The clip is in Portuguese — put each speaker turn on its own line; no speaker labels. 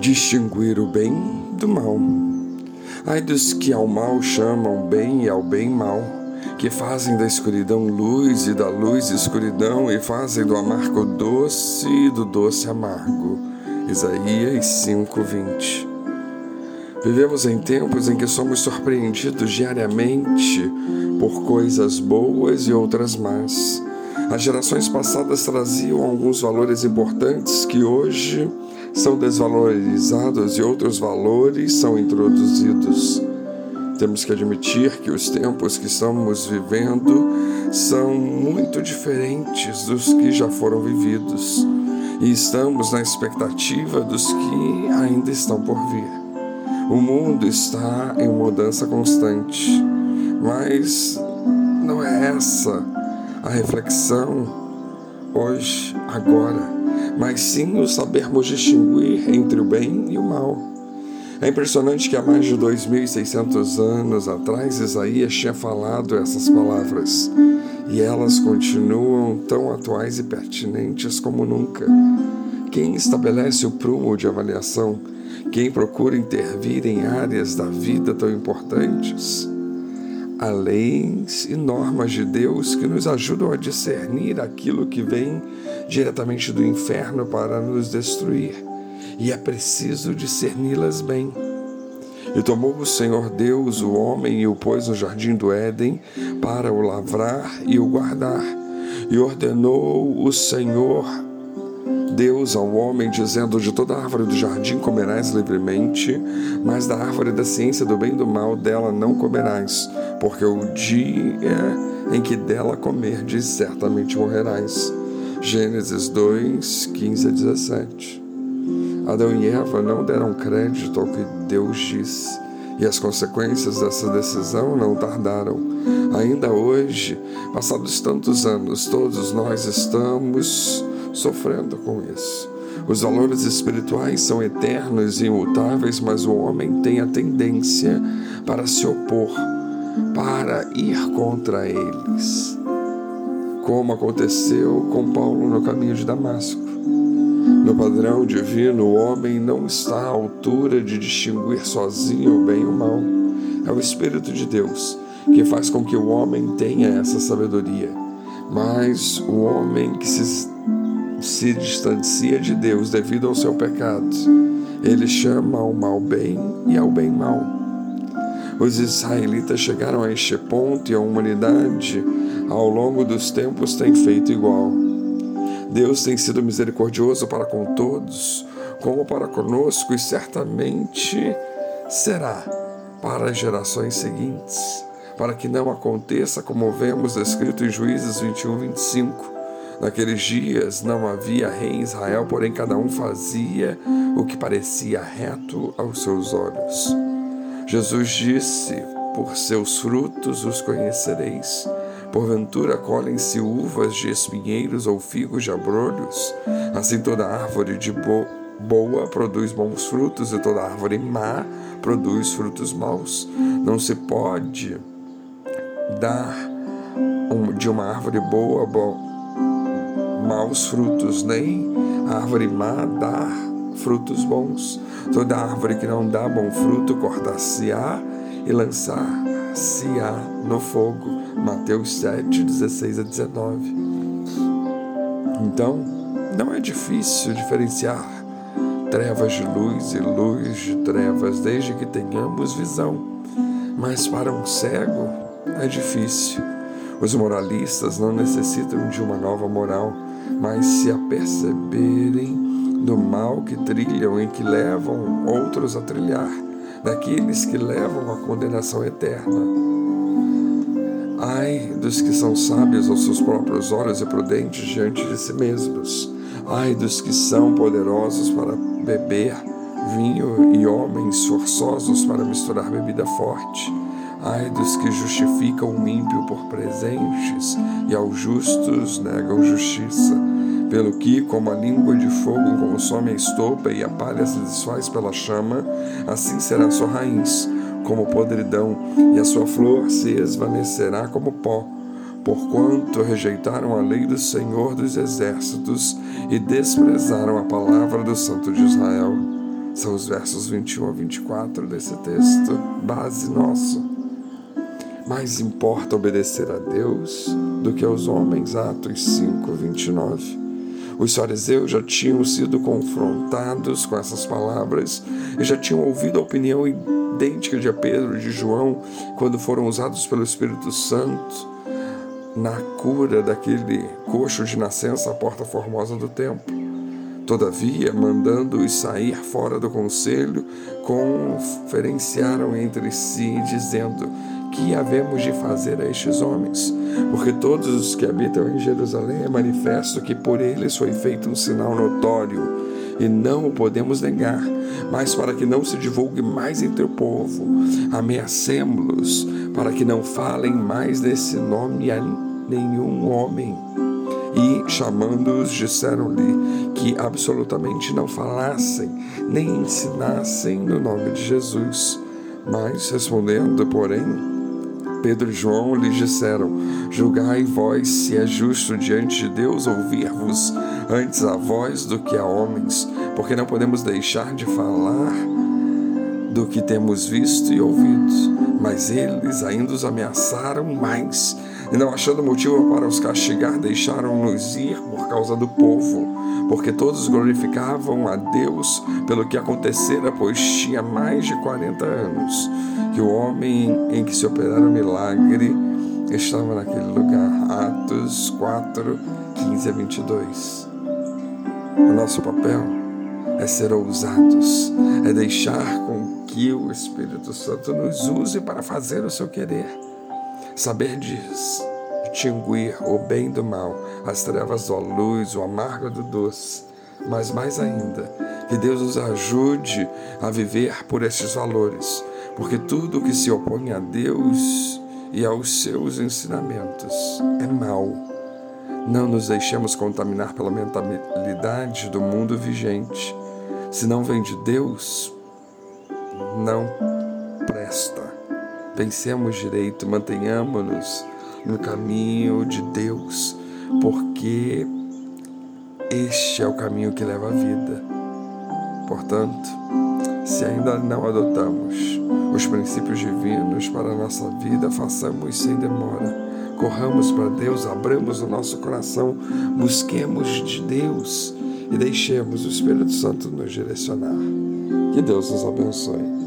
distinguir o bem do mal. Ai dos que ao mal chamam bem e ao bem mal, que fazem da escuridão luz e da luz escuridão, e fazem do amargo doce e do doce amargo. Isaías 5:20. Vivemos em tempos em que somos surpreendidos diariamente por coisas boas e outras más. As gerações passadas traziam alguns valores importantes que hoje são desvalorizados e outros valores são introduzidos. Temos que admitir que os tempos que estamos vivendo são muito diferentes dos que já foram vividos e estamos na expectativa dos que ainda estão por vir. O mundo está em mudança constante, mas não é essa a reflexão hoje, agora, mas sim o sabermos distinguir entre o bem e o mal. É impressionante que há mais de 2.600 anos atrás Isaías tinha falado essas palavras e elas continuam tão atuais e pertinentes como nunca. Quem estabelece o prumo de avaliação quem procura intervir em áreas da vida tão importantes, há leis e normas de Deus que nos ajudam a discernir aquilo que vem diretamente do inferno para nos destruir, e é preciso discerni-las bem. E tomou o Senhor Deus o homem e o pôs no jardim do Éden para o lavrar e o guardar. E ordenou o Senhor Deus ao homem, dizendo: De toda árvore do jardim comerás livremente, mas da árvore da ciência do bem e do mal dela não comerás, porque o dia em que dela comerdes, certamente morrerás. Gênesis 2, 15 a 17. Adão e Eva não deram crédito ao que Deus disse, e as consequências dessa decisão não tardaram. Ainda hoje, passados tantos anos, todos nós estamos sofrendo com isso. Os valores espirituais são eternos e imutáveis, mas o homem tem a tendência para se opor, para ir contra eles. Como aconteceu com Paulo no caminho de Damasco. No padrão divino, o homem não está à altura de distinguir sozinho o bem e o mal. É o Espírito de Deus que faz com que o homem tenha essa sabedoria. Mas o homem que se se distancia de Deus devido ao seu pecado. Ele chama ao mal bem e ao bem mal. Os israelitas chegaram a este ponto e a humanidade, ao longo dos tempos, tem feito igual. Deus tem sido misericordioso para com todos, como para conosco, e certamente será para as gerações seguintes, para que não aconteça como vemos escrito em Juízes 21, 25 Naqueles dias não havia rei em Israel, porém cada um fazia o que parecia reto aos seus olhos. Jesus disse: Por seus frutos os conhecereis. Porventura colhem-se uvas de espinheiros ou figos de abrolhos? Assim toda árvore de bo boa produz bons frutos e toda árvore má produz frutos maus. Não se pode dar de uma árvore boa maus frutos, nem a árvore má dá frutos bons. Toda árvore que não dá bom fruto, cortar-se-á e lançar-se-á no fogo. Mateus 7, 16 a 19. Então, não é difícil diferenciar trevas de luz e luz de trevas, desde que tenhamos visão. Mas para um cego é difícil. Os moralistas não necessitam de uma nova moral mas se aperceberem do mal que trilham e que levam outros a trilhar, daqueles que levam à condenação eterna. Ai dos que são sábios aos seus próprios olhos e prudentes diante de si mesmos. Ai dos que são poderosos para beber vinho e homens forçosos para misturar bebida forte. Ai dos que justificam o ímpio por presentes e aos justos negam justiça. Pelo que, como a língua de fogo consome a estopa e a palha se desfaz pela chama, assim será sua raiz, como podridão, e a sua flor se esvanecerá como pó. Porquanto rejeitaram a lei do Senhor dos exércitos e desprezaram a palavra do Santo de Israel. São os versos 21 a 24 desse texto, base nosso. Mais importa obedecer a Deus do que aos homens, Atos 5, 29. Os fariseus já tinham sido confrontados com essas palavras e já tinham ouvido a opinião idêntica de Pedro e de João quando foram usados pelo Espírito Santo na cura daquele coxo de nascença à porta formosa do templo. Todavia, mandando-os sair fora do conselho, conferenciaram entre si, dizendo: Que havemos de fazer a estes homens? Porque todos os que habitam em Jerusalém é manifesto que por eles foi feito um sinal notório, e não o podemos negar. Mas para que não se divulgue mais entre o povo, ameacemos-los, para que não falem mais desse nome a nenhum homem e, chamando-os, disseram-lhe que absolutamente não falassem nem ensinassem no nome de Jesus. Mas, respondendo, porém, Pedro e João lhes disseram: Julgai vós se é justo diante de Deus ouvir-vos antes a vós do que a homens, porque não podemos deixar de falar do que temos visto e ouvido. Mas eles ainda os ameaçaram mais e não achando motivo para os castigar, deixaram-nos ir por causa do povo, porque todos glorificavam a Deus pelo que acontecera, pois tinha mais de 40 anos que o homem em que se operara o milagre estava naquele lugar. Atos 4, 15 a 22. O nosso papel é ser ousados, é deixar com que o Espírito Santo nos use para fazer o seu querer Saber distinguir o bem do mal, as trevas da luz, o amargo do doce. Mas mais ainda, que Deus nos ajude a viver por estes valores, porque tudo que se opõe a Deus e aos seus ensinamentos é mal. Não nos deixemos contaminar pela mentalidade do mundo vigente. Se não vem de Deus, não presta. Pensemos direito, mantenhamos-nos no caminho de Deus, porque este é o caminho que leva à vida. Portanto, se ainda não adotamos os princípios divinos para a nossa vida, façamos sem demora. Corramos para Deus, abramos o nosso coração, busquemos de Deus e deixemos o Espírito Santo nos direcionar. Que Deus nos abençoe.